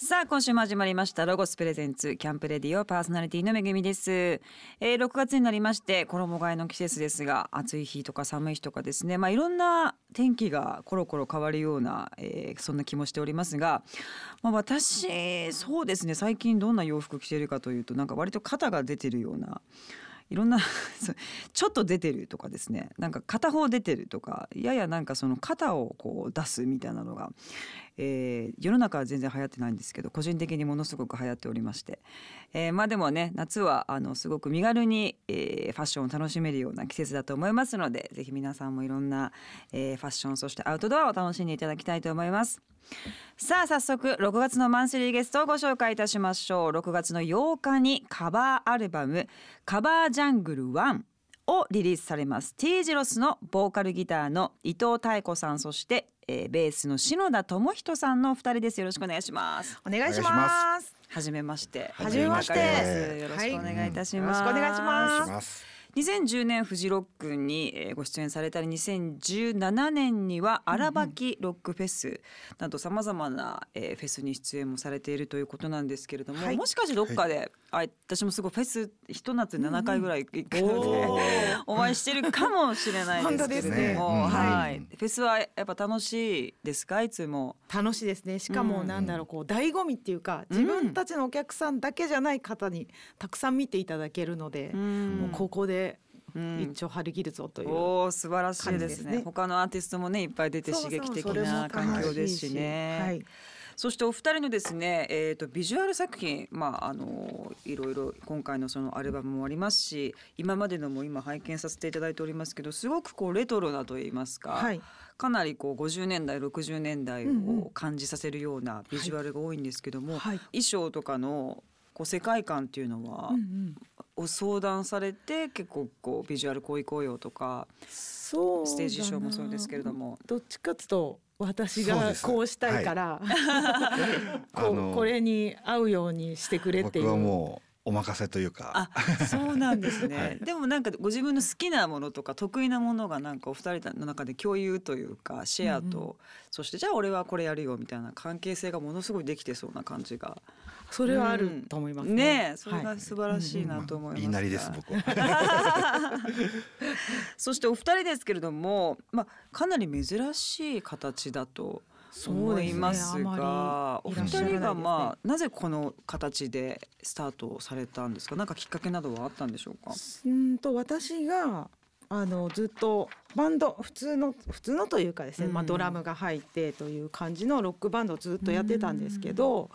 さあ今週も始まりましたロゴスプレゼンツキャンプレディオパーソナリティのめぐみです、えー、6月になりまして衣替えの季節ですが暑い日とか寒い日とかですね。まあいろんな天気がコロコロ変わるような、えー、そんな気もしておりますが、まあ、私そうですね最近どんな洋服着てるかというとなんか割と肩が出てるようないろんな ちょっと出てるとかですねなんか片方出てるとかややなんかその肩をこう出すみたいなのが、えー、世の中は全然流行ってないんですけど個人的にものすごく流行っておりまして、えー、まあでもね夏はあのすごく身軽に、えー、ファッションを楽しめるような季節だと思いますのでぜひ皆さんもいろんな、えー、ファッションそしてアウトドアを楽しんでいただきたいと思います。さあ早速6月のマンスリーゲストをご紹介いたしましょう。6月の8日にカバーアルバム「カバージャングル1」をリリースされます。T ジロスのボーカルギターの伊藤妙子さんそして、えー、ベースの篠田智人さんのお二人です。よろしくお願いします。お願いします。はじめまして。はじめまして。よろしくお願いいたします、はい。うんよろしくお願いします2010年フジロックにえーご出演されたり2017年には荒ばきロックフェスなどさまざまなえーフェスに出演もされているということなんですけれども、はい。もしかしてどっかで、あ私もすごいフェスひと夏7回ぐらい行くので、おー。お会いしてるかもしれないですけれども、本当ですね。はい、はいフェスはやっぱ楽しいですか？いつも。楽しいですね。しかもうん。なんだろうこう醍醐味っていうか自分たちのお客さんだけじゃない方にたくさん見ていただけるので、もうここでうん。一丁張り切るぞという、おお素晴らしいですね。他のアーティストもねいっぱい出て刺激的な環境ですしね。はい、そしてお二人のですね、えー、とビジュアル作品、まあ、あのいろいろ今回のそのアルバムもありますし今までのも今拝見させていただいておりますけどすごくこうレトロなといいますか、はい。かなりこう50年代60年代を感じさせるようなビジュアルが多いんですけども、はい。衣装とかのこう世界観っていうのは、うんうんお相談されて結構こうビジュアルこういこうよとかそうステージショーもそうですけれども。どっちかっていうと私がこうしたいから、こあのうこれに合うようにしてくれっていう。僕はもうお任せというかあ、そうなんですね。はいでもなんかご自分の好きなものとか得意なものがなんかお二人の中で共有というかシェアと、うんうそしてじゃあ俺はこれやるよみたいな関係性がものすごいできてそうな感じが。それはあると思いますね。ねえ、それがはい素晴らしいなと思いますが。言いなりです僕は そしてお二人ですけれども、まあかなり珍しい形だと思いますそうですねが、お二人がまあなぜこの形でスタートされたんですか？なんかきっかけなどはあったんでしょうか？うんと私があのずっとバンド普通の普通のというかですね、まあ、うんドラムが入ってという感じのロックバンドをずっとやってたんですけど、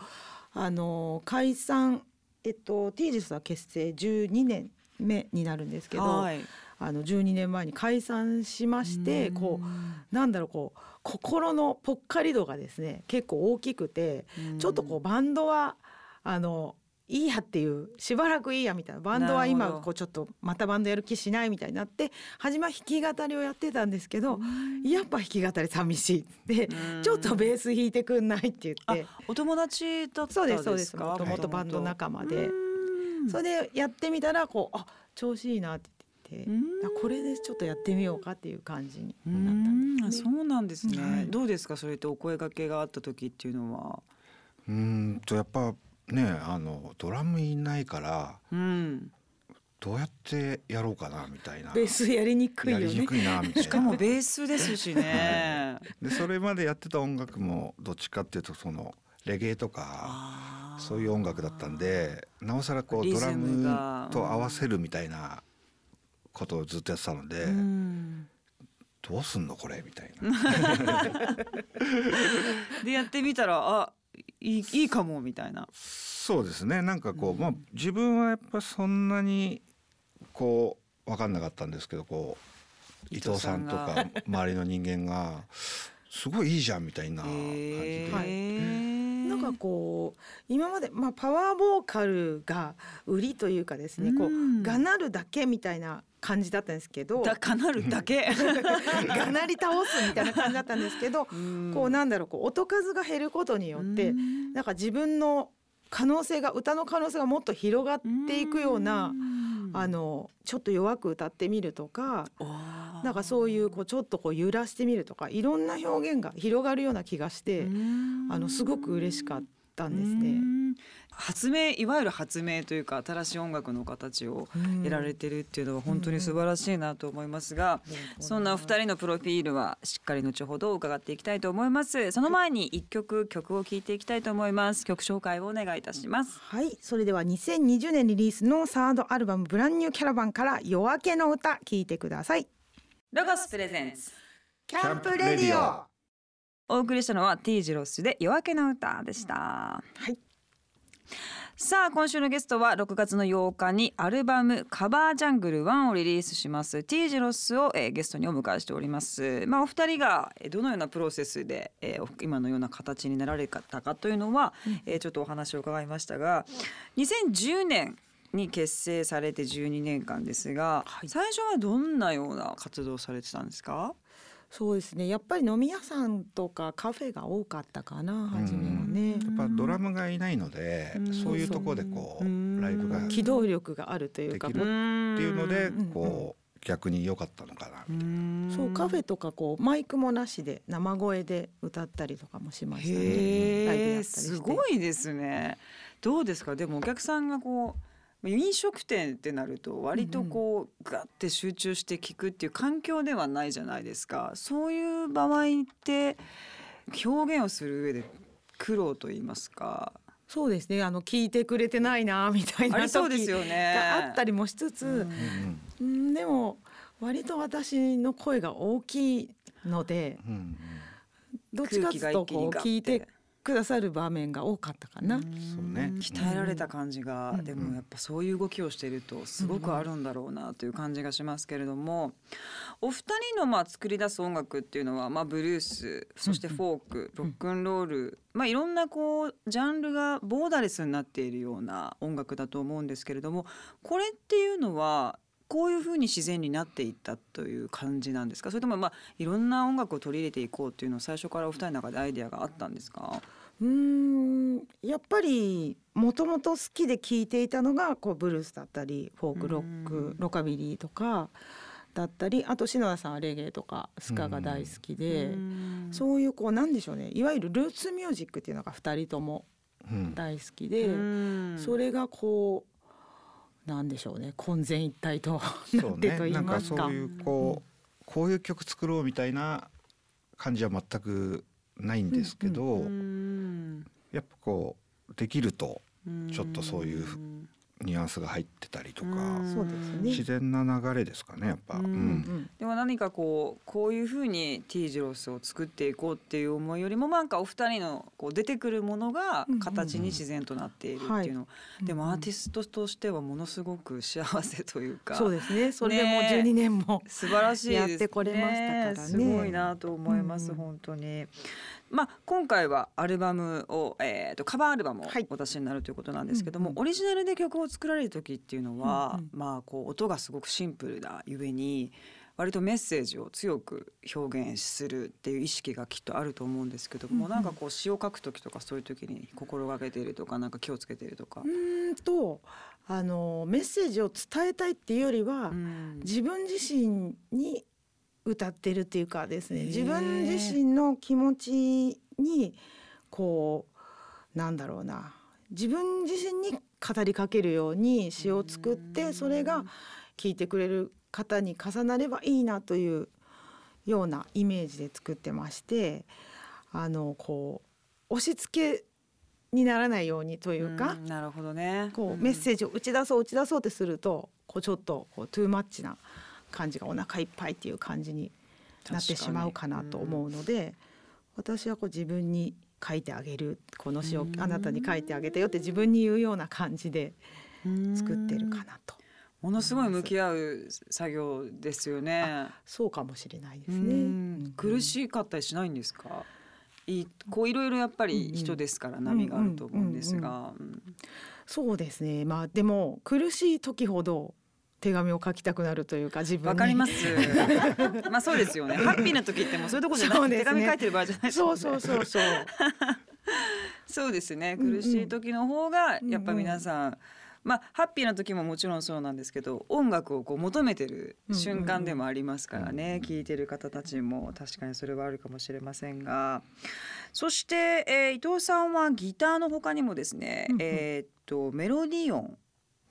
あの解散えっと T ジスは結成12年目になるんですけど、はい。あの12年前に解散しましてうん。こうなんだろうこう心のぽっかり度がですね結構大きくてちょっとこうバンドはあのいいやっていうしばらくいいやみたいなバンドは今こうちょっとまたバンドやる気しないみたいになって初めは弾き語りをやってたんですけどやっぱ弾き語り寂しいでうん。ちょっとベース弾いてくんないって。言ってお友達だったんですか？そうですそうです。もともとバンド仲間で。それでやってみたらこうあ調子いいなっててこれでちょっとやってみようかっていう感じにうなったんですね。そうなんですね、はいどうですかそれとお声掛けがあった時っていうのは？うーんとやっぱねあのドラムいないからうん。どうやってやろうかなみたいなベースやりにくいよねやりに。くいなみたいなしかもベースですしね。でそれまでやってた音楽もどっちかっていうとそのレゲエとかそういう音楽だったんでなおさらこうドラムと合わせるみたいなことをずっとやってたので、うん。どうすんのこれみたいな。でやってみたらあいいいいかもみたいな。そうですね。なんかこう、うん。まあ自分はやっぱそんなにこう分かんなかったんですけどこう伊藤さんとが。か周りの人間がすごいいいじゃんみたいな感じで、はいへーなんかこう今まで、まあ、パワーボーカルが売りというかですね、こうがなるだけみたいな感じだったんですけど。だかなるだけ？がなり倒すみたいな感じだったんですけど、こうなんだろうこう音数が減ることによって、うん。なんか自分の可能性が歌の可能性がもっと広がっていくような、あのちょっと弱く歌ってみるとか。なんかそういうこうちょっとこう揺らしてみるとかいろんな表現が広がるような気がして、あのすごく嬉しかったんですね。発明いわゆる発明というか新しい音楽の形を得られてるっていうのは本当に素晴らしいなと思いますが、そんなお二人のプロフィールはしっかり後ほど伺っていきたいと思います。その前に一曲曲を聴いていきたいと思います。曲紹介をお願いいたします。はい。それでは2020年リリースのサードアルバムブランニューキャラバンから夜明けの歌聴いてください。ロゴスプレゼンツ。キャンプレディオ。お送りしたのは T ジロスで夜明けの歌でした。はいさあ今週のゲストは6月の8日にアルバムカバージャングル1をリリースします。T ジロスを、えー、ゲストにお迎えしております。まあお二人がどのようなプロセスで、えー、今のような形になられたかというのは、うん、えー、ちょっとお話を伺いましたが2010年に結成されて12年間ですが、はい、最初はどんなような活動をされてたんですか？そうですね。やっぱり飲み屋さんとかカフェが多かったかな初めはね、やっぱドラムがいないので、そういうところでこうライブが機動力があるというか。っていうのでこう逆に良かったのかなみたいな。そうカフェとかこうマイクもなしで生声で歌ったりとかもしましたね。ライブやったりすごいですね。どうですか？でもお客さんがこう飲食店ってなると割とこうガッて集中して聞くっていう環境ではないじゃないですか。そういう場合って表現をする上で苦労と言いますか。そうですね。あの聞いてくれてないなみたいな時があったりもしつつ、うん、でも割と私の声が大きいので、うん、どっちかというとこう聞いてくださる場面が多かったかな。そうね。鍛えられた感じが、でもやっぱそういう動きをしているとすごくあるんだろうなという感じがしますけれども、お二人のまあ作り出す音楽っていうのはまあブルース、そしてフォーク、ロックンロール、まあいろんなこうジャンルがボーダレスになっているような音楽だと思うんですけれども、これっていうのはこういうふうに自然になっていったという感じなんですか？それともまあいろんな音楽を取り入れていこうっていうのを最初からお二人の中でアイデアがあったんですか？うん。やっぱりもともと好きで聴いていたのがこうブルースだったりフォークロックロカビリーとかだったりあと篠田さんはレゲエとかスカが大好きでそういうこうなんでしょうね。いわゆるルーツミュージックっていうのが2人とも大好きでそれがこうなんでしょうね。混然一体となってと言いますか。そういうこうこういう曲作ろうみたいな感じは全くないんですけど、やっぱこうできるとちょっとそういうニュアンスが入ってたりとか、自然な流れですかねやっぱ、うん。うん、でも何かこうこういうふうに T ジロスを作っていこうっていう思いよりもなんかお二人のこう出てくるものが形に自然となっているっていうの、でもアーティストとしてはものすごく幸せというか。そうですね。それでもう12年も、素晴らしいです、ね、やってこれましたからね。すごいなと思います、うん、本当に。まあ、今回はアルバムを、えーと、カバーアルバムをお出しになるということなんですけども、はい、オリジナルで曲を作られる時っていうのは、うんうん、まあ、こう音がすごくシンプルなゆえに割とメッセージを強く表現するっていう意識がきっとあると思うんですけども、うんうん、なんかこう詩を書く時とかそういう時に心がけているとかなんか気をつけているとか。うんとあのメッセージを伝えたいっていうよりは、うん、自分自身に歌ってるっていうかですね自分自身の気持ちにこうなんだろうな。自分自身に語りかけるように詩を作ってそれが聞いてくれる方に重なればいいなというようなイメージで作ってましてあのこう押し付けにならないようにというかなるほどね。こうメッセージを打ち出そう打ち出そうってするとこうちょっとこうトゥーマッチな感じがお腹いっぱいっていう感じになってしまうかなと思うので、私はこう自分に書いてあげるこの詩をあなたに書いてあげたよって自分に言うような感じで作ってるかなと。ものすごい向き合う作業ですよね。そうかもしれないですね。苦しかったりしないんですか？いこういろいろやっぱり人ですから波があると思うんですが。そうですね。まあでも苦しい時ほど手紙を書きたくなるというか自分わかります。まあそうですよね。ハッピーな時ってもうそういうとこじゃない、ね、手紙書いてる場合じゃない、ね、そうそうそうそう。そうですね。苦しい時の方がやっぱ皆さん、まあハッピーな時ももちろんそうなんですけど音楽をこう求めてる瞬間でもありますからね、聴いてる方たちも。確かにそれはあるかもしれませんが。そして、えー、伊藤さんはギターの他にもですね、うんうん、えー、っとメロディオン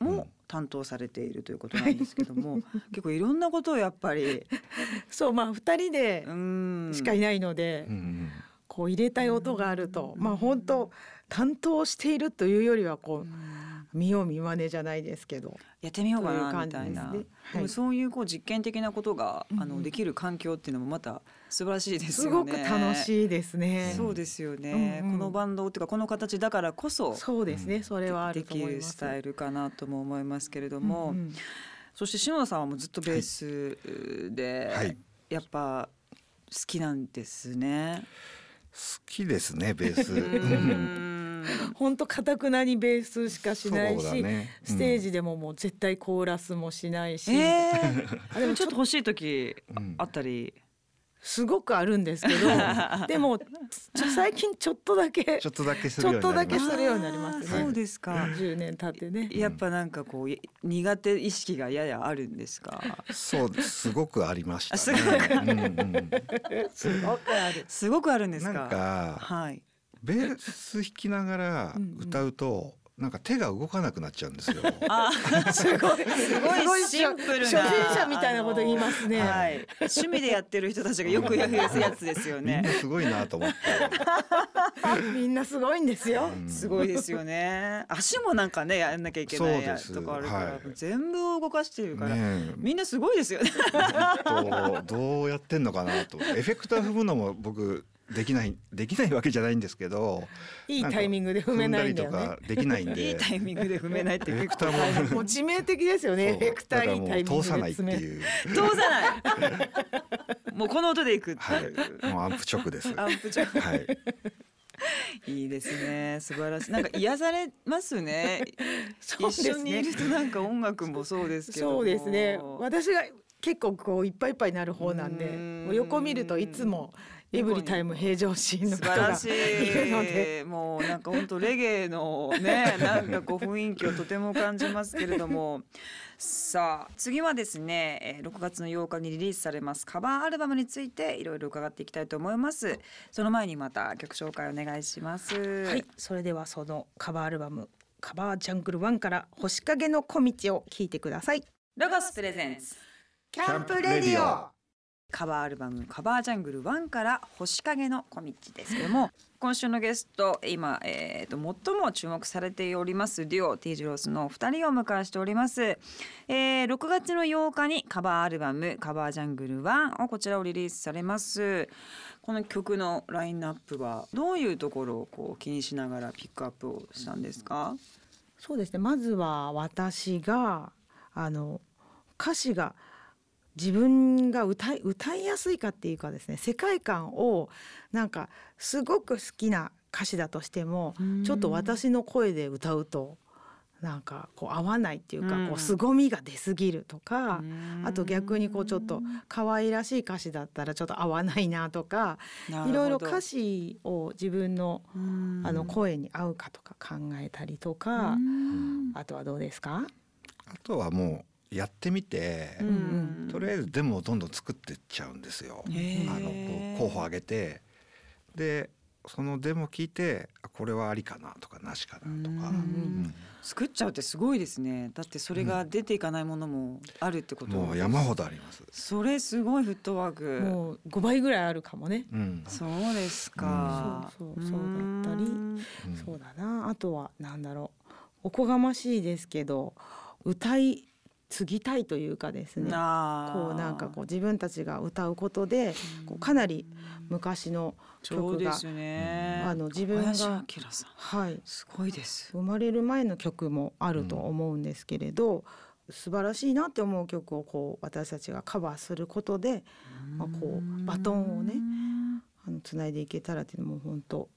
も担当されているということなんですけども、結構いろんなことをやっぱり そうまあ2人でしかいないので、こう入れたい音があると、まあ本当担当しているというよりはこう。見よう見まねじゃないですけどやってみようかなみたいな、ねはい、そういうこう実験的なことが、あのできる環境っていうのもまた素晴らしいですよね。すごく楽しいですね。そうですよね。うんうん、このバンドっていうかこの形だからこそそうですね。それはあると思います。できるスタイルかなとも思いますけれども、うんうん、そして篠田さんはもうずっとベースで、はい、やっぱ好きなんですね。好きですねベース。本当かたくなにベースしかしないし、ねうん、ステージでももう絶対コーラスもしないし、えー、でもちょっと欲しい時あったり。すごくあるんですけど でも最近ちょっとだけちょっとだけするようになります。そうですか。10年経ってね。やっぱなんかこう苦手意識がややあるんですか？そうす。ごくありました、ね、すごくある。すごくある。んですかはい。ベース弾きながら歌うと、なんか手が動かなくなっちゃうんですよ。あ、すごい、すごいシンプルな。初心者みたいなこと言いますね。はい。趣味でやってる人たちがよくやるやつですよね。すごいなと思って。みんなすごいんですよ。すごいですよね。足もなんかねやんなきゃいけないやとかあるから、はい、全部動かしてるから、ね、みんなすごいですよね。どうやってんのかなと。エフェクター踏むのも僕できないできないわけじゃないんですけどいいタイミングで踏めないんだよね。できないんで。いいタイミングで踏めないってエフェクターも。もう致命的ですよね。エフェクターいいタイミングで通さないっていう。通さない。もうこの音でいく。はい。もうアンプ直です。アンプ直。はい。いいですね。素晴らしい。なんか癒されますね。一緒にいるとなんか音楽もそうですけどそうですね。私が結構こういっぱいいっぱいになる方なんで横見るといつもエブリタイム平常心の方がいるので。もうなんか本当レゲエのねなんかこう雰囲気をとても感じますけれども。さあ次はですね6月の8日にリリースされますカバーアルバムについていろいろ伺っていきたいと思います。その前にまた曲紹介お願いします。はいそれではそのカバーアルバムカバージャングル1から星影の小道を聞いてください。ロゴスプレゼンツ。キャンプレディオカバーアルバム「カバージャングル1」から「星影の小道」ですけども 今週のゲスト今、えーと、最も注目されておりますデュオ T ジロスの2人を迎えしております、えー、6月の8日にカバーアルバム「カバージャングル1」をこちらをリリースされます。この曲のラインナップはどういうところをこう気にしながらピックアップをしたんですか？そうですね。まずは私があの歌詞が「自分が歌い歌いやすいかっていうかですね世界観をなんかすごく好きな歌詞だとしてもちょっと私の声で歌うとなんかこう合わないっていうか、こう凄みが出すぎるとか、あと逆にこうちょっと可愛らしい歌詞だったらちょっと合わないなとかいろいろ歌詞を自分のあの声に合うかとか考えたりとかあとはどうですか？あとはもうやってみて、うんうん、とりあえずデモをどんどん作ってっちゃうんですよ。あの候補上げて。でそのデモ聞いてこれはありかなとかなしかなとか、うん、作っちゃうってすごいですね。だってそれが出ていかないものもあるってこと、うん、もう山ほどあります。それすごいフットワーク。もう5倍ぐらいあるかもね、うん、そうですか、そうそう。そうだったり、そうだな。あとはなんだろう。おこがましいですけど歌い継ぎたいというかですねこうなんかこう自分たちが歌うことでこうかなり昔の曲が、ね、あの自分がはい。すごいです。生まれる前の曲もあると思うんですけれど、うん、素晴らしいなって思う曲をこう私たちがカバーすることで、まあ、こうバトンをねあのつないでいけたらっていうのも本当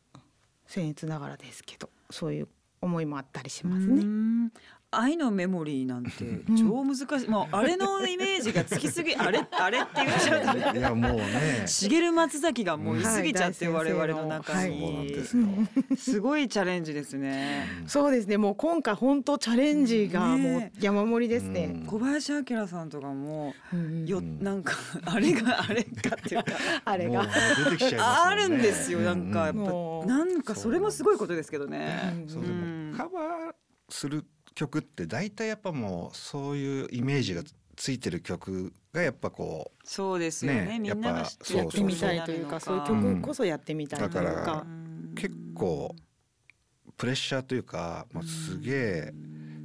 僭越ながらですけどそういう思いもあったりしますね。愛のメモリーなんて 超難しい、もうあれのイメージがつきすぎ あれあれって言っちゃうといやもうね。茂松崎がもういすぎちゃって、我々の中に、そうなんですごいチャレンジですね。そうですね。もう今回本当チャレンジがもう山盛りですね。うん。小林明さんとかもうんよなんかあれがあれかっていうか。あれが。もう出てきちゃいますもんね。あるんですよ。なんかやっぱなんかそれもすごいことですけどね。そうんもカバーする曲って大体やっぱもうそういうイメージがついてる曲がやっぱこそうですよね。ねみんなが知ってるやっぱやってみたいというかそういう曲こそやってみたいというだかう結構プレッシャーというかもうすげえ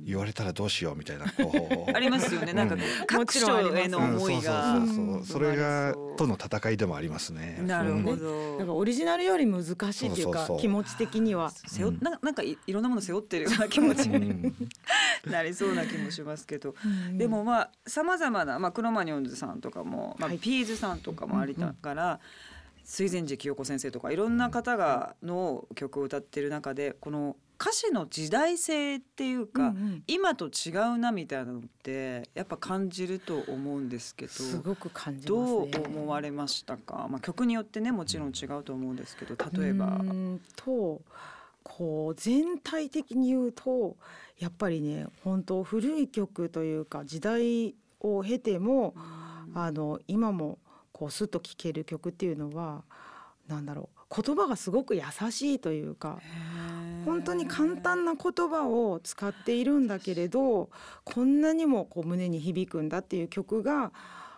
言われたらどうしようみたいなこう。ありますよね。なんかうん。各所への思いが。うんそうそうそう。そうそれがうんとの戦いでもありますね。なるほうん。ど。なんかオリジナルより難しいっていうかそうそうそう。気持ち的には。背負うん。ななんかいいろんなもの背負ってるような気持ちにうん。なりそうな気もしますけど、でもまあさまざまな、まあ、クロマニョンズさんとかも、まあはい。ピーズさんとかもありながら、水前寺清子先生とかいろんな方がの曲を歌ってる中でこの歌詞の時代性っていうか、うんうん今と違うなみたいなのってやっぱ感じると思うんですけど。すごく感じどうますね。思われましたか、まあ、曲によってねもちろん違うと思うんですけど例えばとこう全体的に言うとやっぱりね本当古い曲というか時代を経てもあの今もこうスッと聴ける曲っていうのはなんだろう言葉がすごく優しいというか本当に簡単な言葉を使っているんだけれどこんなにもこう胸に響くんだっていう曲が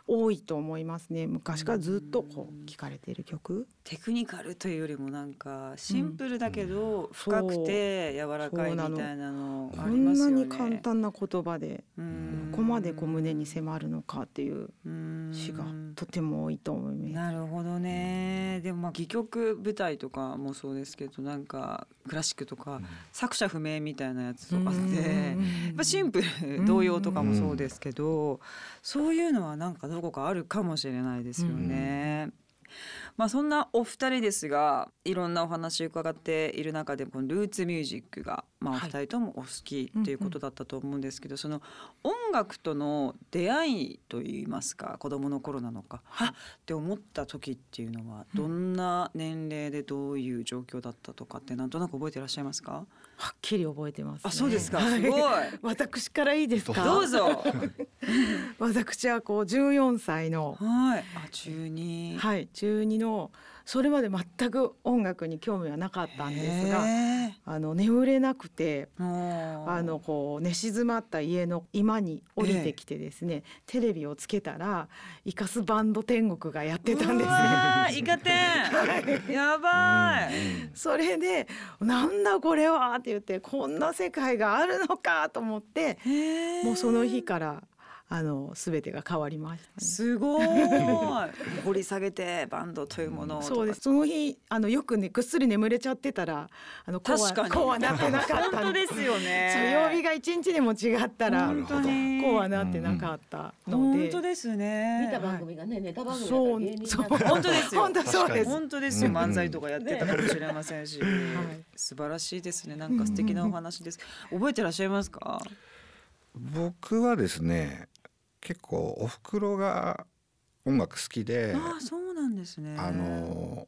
多いと思いますね昔からずっとこう聞かれている曲。テクニカルというよりもなんかシンプルだけどうん。深くて柔らかいみたいなのありこんますよね。なに簡単な言葉でうん。ここまでこう胸に迫るのかっていううん。詩がとても多いと思います。なるほどね。でもまあ戯曲舞台とかもそうですけどなんかクラシックとか作者不明みたいなやつとかってやっぱシンプル童謡とかもそうですけどそういうのはなんかどこかあるかもしれないですよね。まあそんなお二人ですがいろんなお話伺っている中でこのルーツミュージックがまあお二人ともお好きっていうことだったと思うんですけど、その音楽との出会いといいますか子供の頃なのか、はっって思った時っていうのはどんな年齢でどういう状況だったとかってなんとなく覚えていらっしゃいますか？はっきり覚えてます、ね。あそうですか。はいすごい。私からいいですか？どう。ぞ。私はこう14歳のはい。あ中二。はい中二のそれまで全く音楽に興味はなかったんですが、あの眠れなくて。あのこう寝静まった家の居間に降りてきてですね、テレビをつけたらイカスバンド天国がやってたんですイカ天。やばい。それでなんだこれはって言ってこんな世界があるのかと思ってもうその日からあの全てが変わりました、ね。すごい。掘り下げてバンドというものを。そうです。その日あのよくねぐっすり眠れちゃってたらあのこうは確かに。こうはなってなかった本当ですよね。曜日が一日でも違ったら本当にこうはなってなかったので。本当ですね。見た番組がね、ネタ番組だそうそう本当ですよ。本当そうです本当ですよ。うん漫才とかやってたかもしれませんし、素晴らしいですね。なんか素敵なお話です。覚えてらっしゃいますか？僕はですね結構お袋が音楽好きでああ、そうなんですね。あの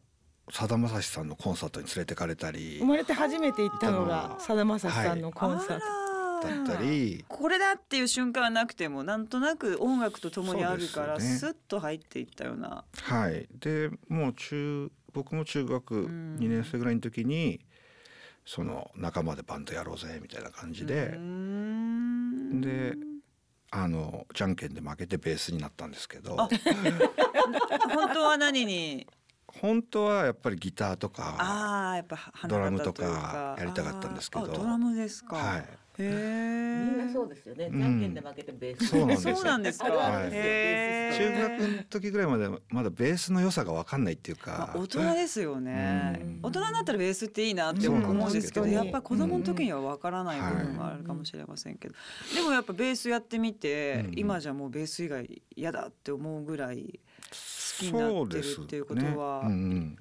さだまさしさんのコンサートに連れてかれたり生まれて初めて行ったのがさだまさしさんのコンサート。だったり。これだっていう瞬間はなくてもなんとなく音楽とともにあるからスッと入っていったような。はい。でもう中僕も中学ん。2年生ぐらいの時にその仲間でバンドやろうぜみたいな感じで。であのじゃんけんで負けてベースになったんですけど 本当は何に？本当はやっぱりギターとかドラムとかやりたかったんですけどドラムですか。はい。みんなそうですよね。うんじゃんけんで負けてベース。そうなんですか。中学の時ぐらいまでまだベースの良さが分かんないっていうか。まあ、大人ですよね、うん。大人になったらベースっていいなって思うんですけどやっぱり子供の時には分からない部分があるかもしれませんけど、でもやっぱベースやってみて、うん。今じゃもうベース以外嫌だって思うぐらい好きになってるっていうことは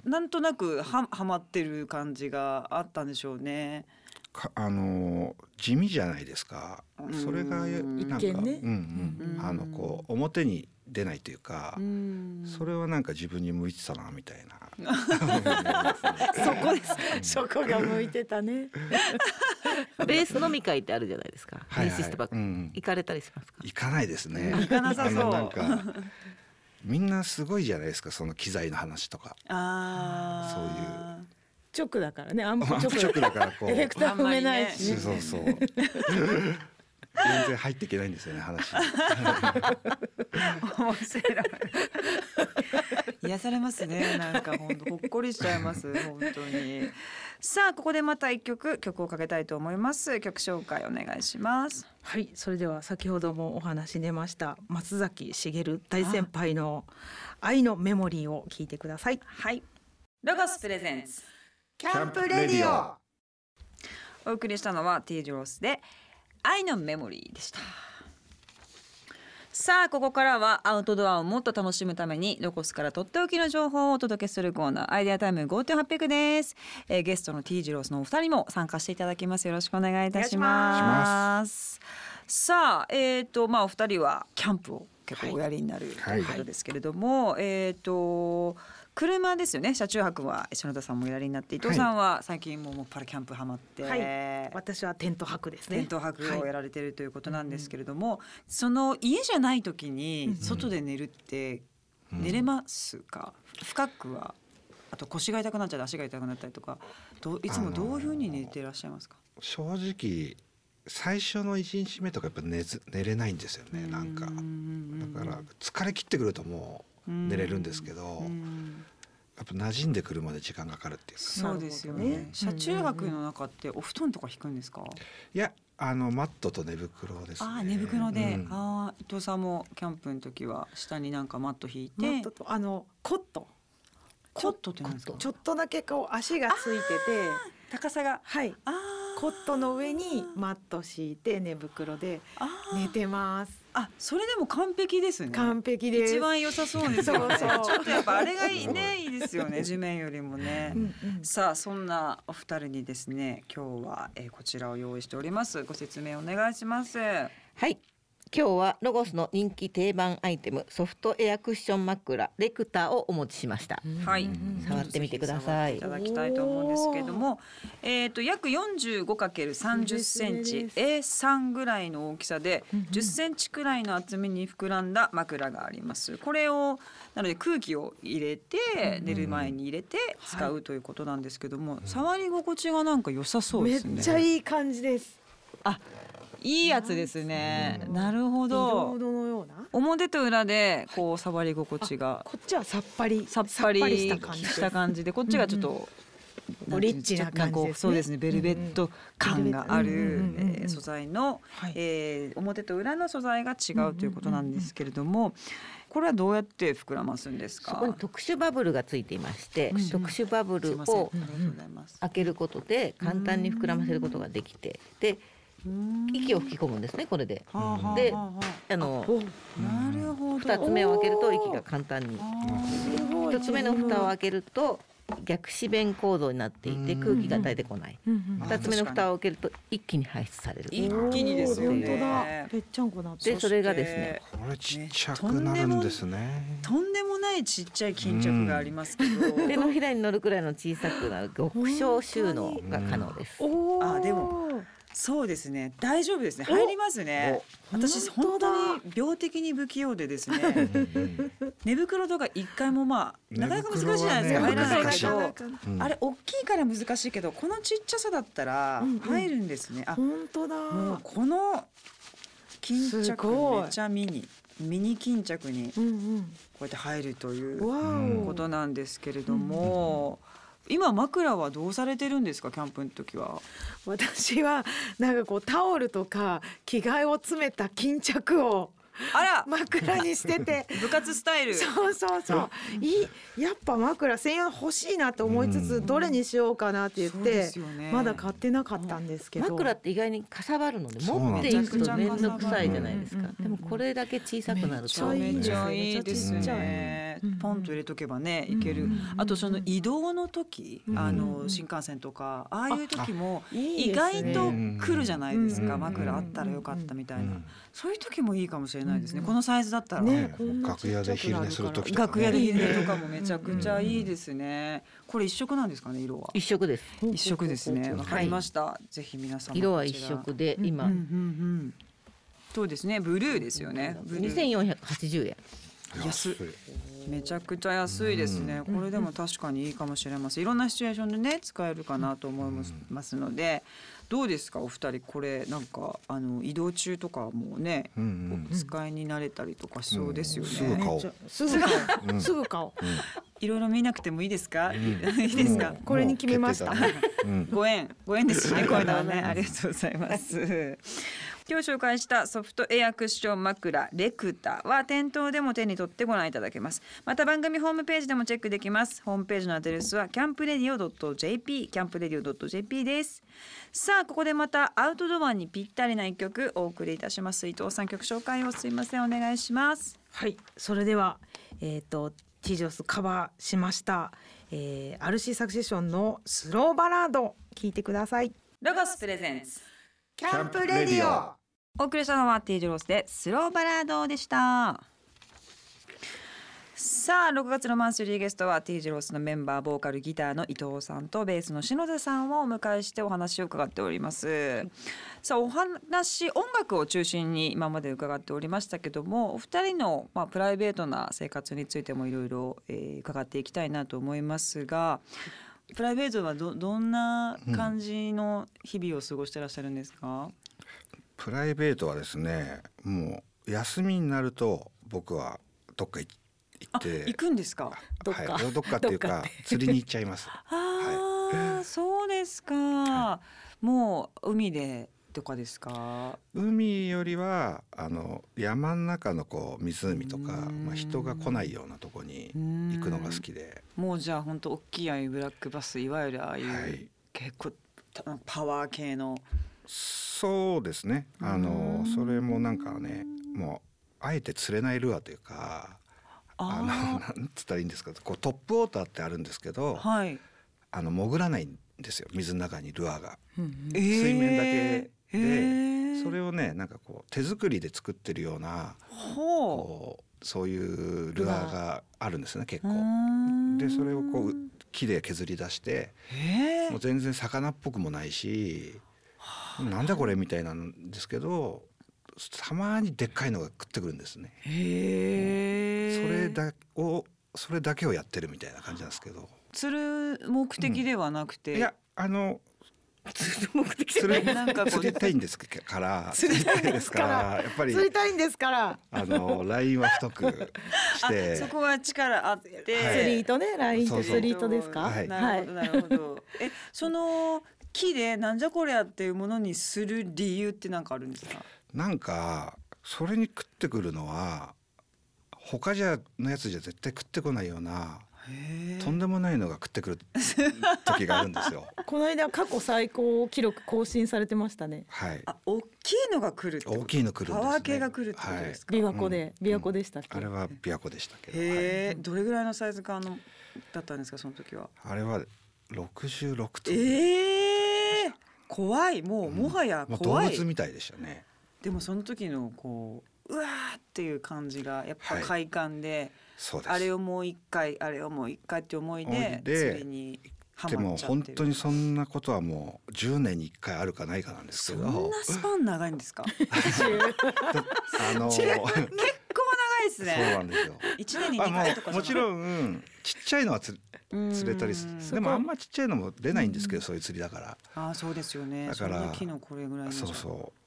なんとなくははまってる感じがあったんでしょうね。かあの地味じゃないですか。それがうんなんか、ねうんうん、あのこう表に出ないというか、それはなんか自分に向いてたなみたいな。そこです。そこが向いてたね。ベース飲み会ってあるじゃないですか。ベはいはいーシストばっかうん行かれたりしますか？行かないですね。行かなさそうなんかみんなすごいじゃないですかその機材の話とか。あそういう直だからね。アンプ直直だからこう。エフェクター踏めないしね。そうそう。全然入っていけないんですよね話。面白い癒されますねなんか本当ほっこりしちゃいます本当にさあここでまた一曲曲をかけたいと思います曲紹介お願いしますはい、それでは先ほどもお話出ました松崎しげる大先輩の愛のメモリーを聞いてください。はいロゴスプレゼンツキャンプレディオ。お送りしたのは T ジロスで愛のメモリーでした。さあここからはアウトドアをもっと楽しむためにロゴスからとっておきの情報をお届けするコーナーアイデアタイム5.800です、えー、ゲストの T ジロスのお二人も参加していただきます。よろしくお願いいたします。さあえっ、とまあお二人はキャンプを結構おやりになる、ということですけれども、えっ、と車ですよね。車中泊は篠田さんもおやりになって伊藤さんは最近もうもっぱらキャンプハマって、はい。私はテント泊ですね。テント泊をはい。やられてるということなんですけれども、その家じゃない時にうん外で寝るって寝れますか、深くはあと腰が痛くなっちゃって足が痛くなったりとかどういつもどういうふうに寝ていらっしゃいますか、正直最初の一日目とかやっぱ寝ず寝れないんですよねなんか。だから疲れ切ってくるともう寝れるんですけど、うん。やっぱ馴染んでくるまで時間かかるっていうか。そうですよね。車中泊の中ってお布団とか引くんですか、いやあのマットと寝袋ですね。ああ寝袋で、うん。ああ伊藤さんもキャンプの時は下になんかマット引いて。マットとあのコット。コットってなんですか？ちょっとだけこう足がついてて、高さが。はい。あー。コットの上にマット敷いて寝袋で寝てます。あそれでも完璧ですね。完璧です。一番良さそうですよね。そうそう。ちょっとやっぱあれがいいねいいですよね地面よりもね、うんうん。さあそんなお二人にですね今日は、えー、こちらを用意しております。ご説明お願いします。はい。今日はロゴスの人気定番アイテムソフトエアクッション枕レクターをお持ちしました。はい、触ってみてくださいいただきたいと思うんですけれども、えっ、と約 45×30 センチ A3 ぐらいの大きさで10センチくらいの厚みに膨らんだ枕があります。これをなので空気を入れて寝る前に入れて使うということなんですけども、触り心地がなんか良さそうめっですね。ちゃいい感じです。あ、いいやつですね。なるほロど。ー。ドのような。表と裏でこう触り心地が。こっちはさっぱりさっぱりした感じ。ですした感じでこっちがちょっと、リッチな感じですね。こうそうですねベルベット感があるうんうんうんうん。えー素材の、はい。えー表と裏の素材が違うということなんですけれども、これはどうやって膨らますんですか？そこに特殊バブルがついていまして、うん。特殊バブルをりがとうございます。開けることで簡単に膨らませることができてで息を吹き込むんですねこれで。ではあのあなるほど。二つ目を開けると息が簡単に。すごい。一つ目の蓋を開けると逆止弁構造になっていてうん。空気が出てこない。二つ目の蓋を開けると一気に排出される。一気にですよね。本当だ。ぺっちゃんこなって。でそれがですね。これちっちゃくなるんですね。とんでもないちっちゃい巾着がありますけど、手のひらに乗るくらいの小さくなる極小収納が可能です。あでもそうですね。大丈夫ですね。入りますね。私本本当に病的に不器用でですね。寝袋とか一回もまあなかなか難しいじゃないですか、寝入らないけどあれ大きいから難しいけどこのちっちゃさだったらうんうん。入るんですね、あ本当だ。もうこの巾す着めっちゃミニミニ巾着にこうんうん。うやって入るという。ことなんですけれども、今枕はどうされてるんですか？キャンプの時は。私はなんかこうタオルとか着替えを詰めた巾着をあら。枕にしてて。部活スタイル。そうそうそう。いいやっぱ枕専用欲しいなと思いつつ、うん。どれにしようかなって言ってね。まだ買ってなかったんですけど。枕って意外にかさばるので持っていくと面倒くさいじゃないですか。うんうんうんうんでもこれだけ小さくなると。めっちゃいいめちゃいい。ですめちゃちっちゃね。ね、ポンと入れとけばねいける、あとその移動の時、あの新幹線とかああいう時も意外と来るじゃないですか、枕あったらよかったみたいな、そういう時もいいかもしれないですね、このサイズだったら、ね、楽屋で昼寝する時とか、楽屋で昼寝とかもめちゃくちゃいいですね、これ一色なんですかね色は？一色です。一色ですね。わかりました、ぜひ皆さん色は一色で今、そうですね？ブルーですよね。二千四百八十円。安いめちゃくちゃ安いですね、これでも確かにいいかもしれません。いろんなシチュエーションでね使えるかなと思いますので、どうですか？お二人これなんかあの移動中とかもね、うんうん、使いになれたりとかしそうですよね、すぐ買おう。すぐ買おう、すぐ買おう、いろいろ見なくてもいいですか、いいですか？これに決めました、ご縁ご縁です ね。こういうのはね。ありがとうございます今日紹介したソフトエアクッション枕レクタは店頭でも手に取ってご覧いただけます。また番組ホームページでもチェックできます。ホームページのアドレスはキャンプレディオ .jp キャンプレディオ .jp です。さあここでまたアウトドアにぴったりな一曲お送りいたします。伊藤さん曲紹介をすいません。お願いします。はい。それではえっ、ー、とティジョスカバーしました、えー、RC サクセッションのスローバラード聞いてください。ロゴスプレゼンツキャンプレディオ。お送りしたのは T ジロースでスローバラードでした。さあ6月のマンスリーゲストは T ジロースのメンバーボーカルギターの伊藤さんとベースの篠田さんをお迎えしてお話を伺っております。さあお話音楽を中心に今まで伺っておりましたけどもお二人のまあプライベートな生活についてもいろいろ伺っていきたいなと思いますがプライベートはどどんな感じの日々を過ごしてらっしゃるんですか、うんプライベートはですねもう休みになると僕はどっか行って行くんですか？どっか、はい、どっかっていうか 釣りに行っちゃいます。ああ、はい、そうですか、はい、もう海でとかですか？海よりはあの山の中のこう湖とかまあ、人が来ないようなとこに行くのが好きで。もうじゃあ本当大きいああいうブラックバスいわゆるああいう、はい、結構パワー系の。そうですね。あのそれもなんかねもうあえて釣れないルアーというかあの なんつったらいいんですか？こうトップウォーターってあるんですけど、はい、あの潜らないんですよ。水の中にルアーが、えー、水面だけで、えー、それをねなんかこう手作りで作ってるようなこうそういうルアーがあるんですね結構。でそれをこう木で削り出して、えー、もう全然魚っぽくもないしなんだこれみたいなんですけどたまにでっかいのが食ってくるんですね。へそれだをそれだけをやってるみたいな感じなんですけど。釣る目的ではなくて、うん、いやあの釣る目的釣りなんか釣りたいんですから。釣りたいですから。やっぱり。釣りたいんですから。あのラインは太くして。そこは力あって、はい、釣り糸ねラインと釣り糸ですか？はい、なるほどなるほど。えその木でなんじゃこりゃっていうものにする理由って何かあるんですか？なんかそれに食ってくるのは他じゃのやつじゃ絶対食ってこないようなとんでもないのが食ってくる 時があるんですよ。この間過去最高記録更新されてましたね。はい。あ、大きいのが来る大きいの来るんです、ね、パワー系が来るってことですか？はい、琵琶湖で、琵琶湖でしたっけ、うん、あれは琵琶湖でしたけど。へえ、はい、どれぐらいのサイズ感のだったんですかその時は？あれは六十六トン。ええー。怖いもう、もはや怖い動物みたいでしたねでもその時のこううわーっていう感じがやっぱ快感で、はい、あれをもう一回あれをもう一回って思いでそれにでも本当にそんなことはもう10年に1回あるかないかなんですけど。そんなスパン長いんですか？あの結構長いですね。そうなんですよ。1年に2回とかもちろんちっちゃいのはつ釣れたりする。でもあんまちっちゃいのも出ないんですけどそういう釣りだから。ああそうですよね。だから木のこれぐらいそうそう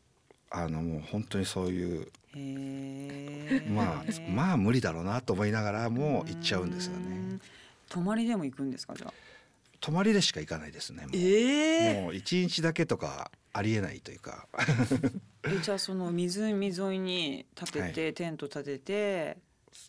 あのもう本当にそういうまあまあ無理だろうなと思いながらも行っちゃうんですよね。泊まりでも行くんですかじゃあ？泊まりでしか行かないですねもう,、えー、もう一日だけとかありえないというか。えじゃあその湖沿いに立てて、はい、テント立てて。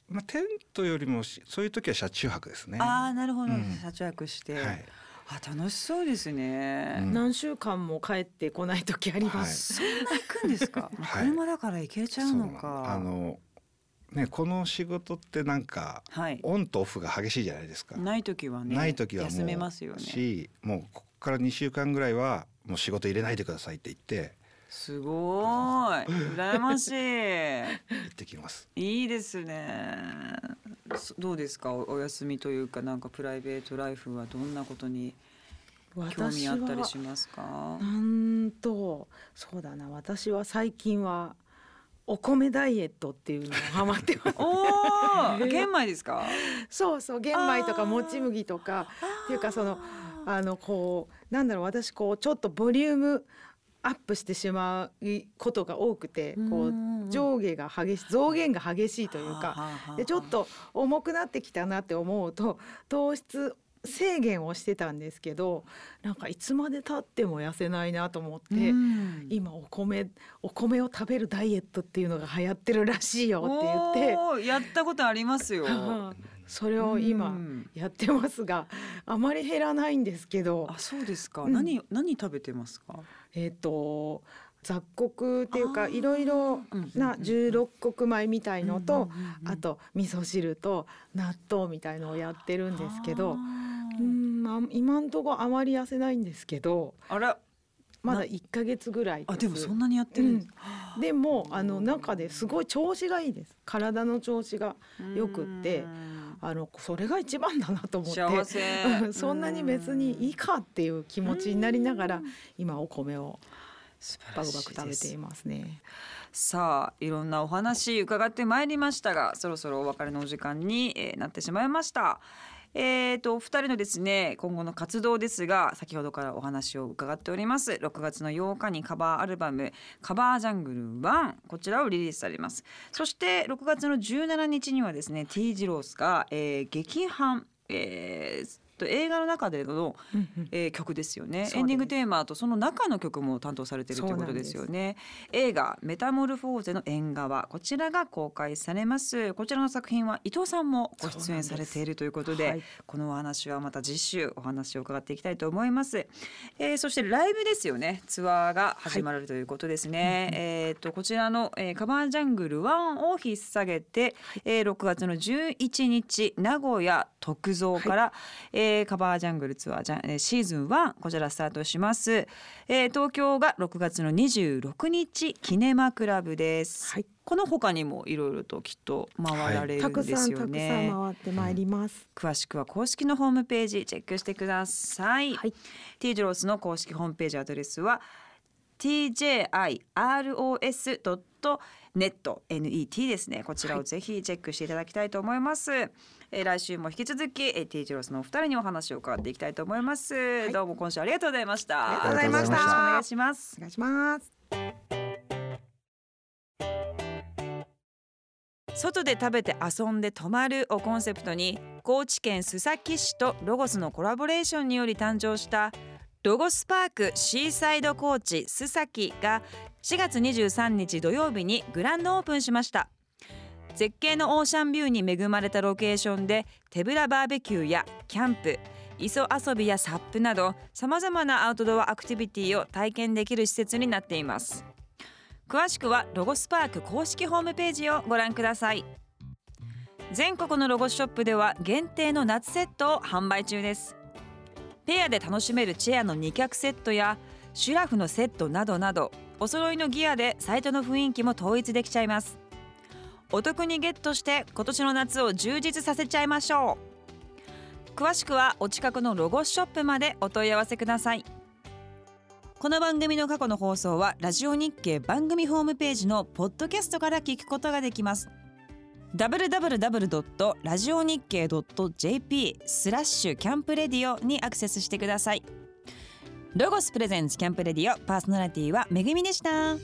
まあ、テントよりもそういう時は車中泊ですね。ああなるほど、うん、車中泊して、はい、あ楽しそうですね、うん、何週間も帰ってこない時あります、はい、そんな行くんですか、はい、車だから行けちゃうのか。あのねこの仕事ってなんかはい。オンとオフが激しいじゃないですか。ない時はねない時は休めますよね。しもうここから2週間ぐらいはもう仕事入れないでくださいって言ってすごーい。羨ましい。行ってきます。いいですね。そどうですか？おお休みというかなんかプライベートライフはどんなことに興味私あったりはしますか？なんとそうだな。私は最近はお米ダイエットっていうのをハマってます。おお 玄米ですか？そうそう玄米とかもち麦とかっていうかそのあのこうなんだろう私こうちょっとボリュームアップしてしまうことが多くてこう上下が激しい増減が激しいというかでちょっと重くなってきたなって思うと糖質制限をしてたんですけどなんかいつまで経っても痩せないなと思って、うん。今お米お米を食べるダイエットっていうのが流行ってるらしいよって言って。やったことありますよ それを今うん。やってますがあまり減らないんですけどあそうですか、うん。何何食べてますか？えっ、と雑穀っていうかいろいろな十六穀米みたいのと、あと味噌汁と納豆みたいのをやってるんですけどあうーんまあ今んとこあまり痩せないんですけどあらまだ1ヶ月ぐらいあでもそんなにやってるんです、でもあの中ですごい調子がいいです。体の調子がよくってうん。あのそれが一番だなと思って。そんなに別にいいかっていう気持ちになりながら今お米をバクバク食べていますね。さあいろんなお話伺ってまいりましたがそろそろお別れのお時間に、えーなってしまいました。えー、とお二人のですね今後の活動ですが先ほどからお話を伺っております。6月の8日にカバーアルバム「カバージャングル1」こちらをリリースされます。そして6月の17日にはですね T 字ロースが、えー劇版、えーと映画の中での、えー曲ですよね。す。エンディングテーマとその中の曲も担当されているということですよね。映画メタモルフォーゼの縁側。こちらが公開されます。こちらの作品は伊藤さんもご出演されているということではい。このお話はまた次週お話を伺っていきたいと思います、えーそしてライブですよね。ツアーが始まるということですね、えっとこちらの、えーカバージャングル1を引っ提げて、えー6月の11日名古屋徳蔵から、えーカバージャングルツアーじゃ、えーシーズン1こちらスタートします、えー東京が6月の26日キネマクラブです、はい。この他にもいろいろときっと回られるたんでくさんたくさんすよね、回ってまいります。詳しくは公式のホームページチェックしてください、はい。T ジロースの公式ホームページアドレスは tjiros.net net ですね。こちらをぜひチェックしていただきたいと思います、えー来週も引き続きえー T ジロースのお二人にお話を伺っていきたいと思います、どうも今週ありがとうございました。ありがとうございました。お願いしますお願いします。外で食べて遊んで泊まるをコンセプトに高知県須崎市とロゴスのコラボレーションにより誕生したロゴスパークシーサイド高知須崎が4月23日土曜日にグランドオープンしました。絶景のオーシャンビューに恵まれたロケーションで手ぶらバーベキューやキャンプ磯遊びやサップなどさまざまなアウトドアアクティビティを体験できる施設になっています。詳しくはロゴスパーク公式ホームページをご覧ください。全国のロゴスショップでは限定の夏セットを販売中です。ペアで楽しめるチェアの2脚セットやシュラフのセットなどなどお揃いのギアでサイトの雰囲気も統一できちゃいます。お得にゲットして今年の夏を充実させちゃいましょう。詳しくはお近くのロゴショップまでお問い合わせください。この番組の過去の放送はラジオ日経番組ホームページのポッドキャストから聞くことができます。Www. ラジオ日経 .jp スラッシュキャンプレディオにアクセスしてくださいロゴスプレゼンツキャンプレディオパーソナリティはめぐみでした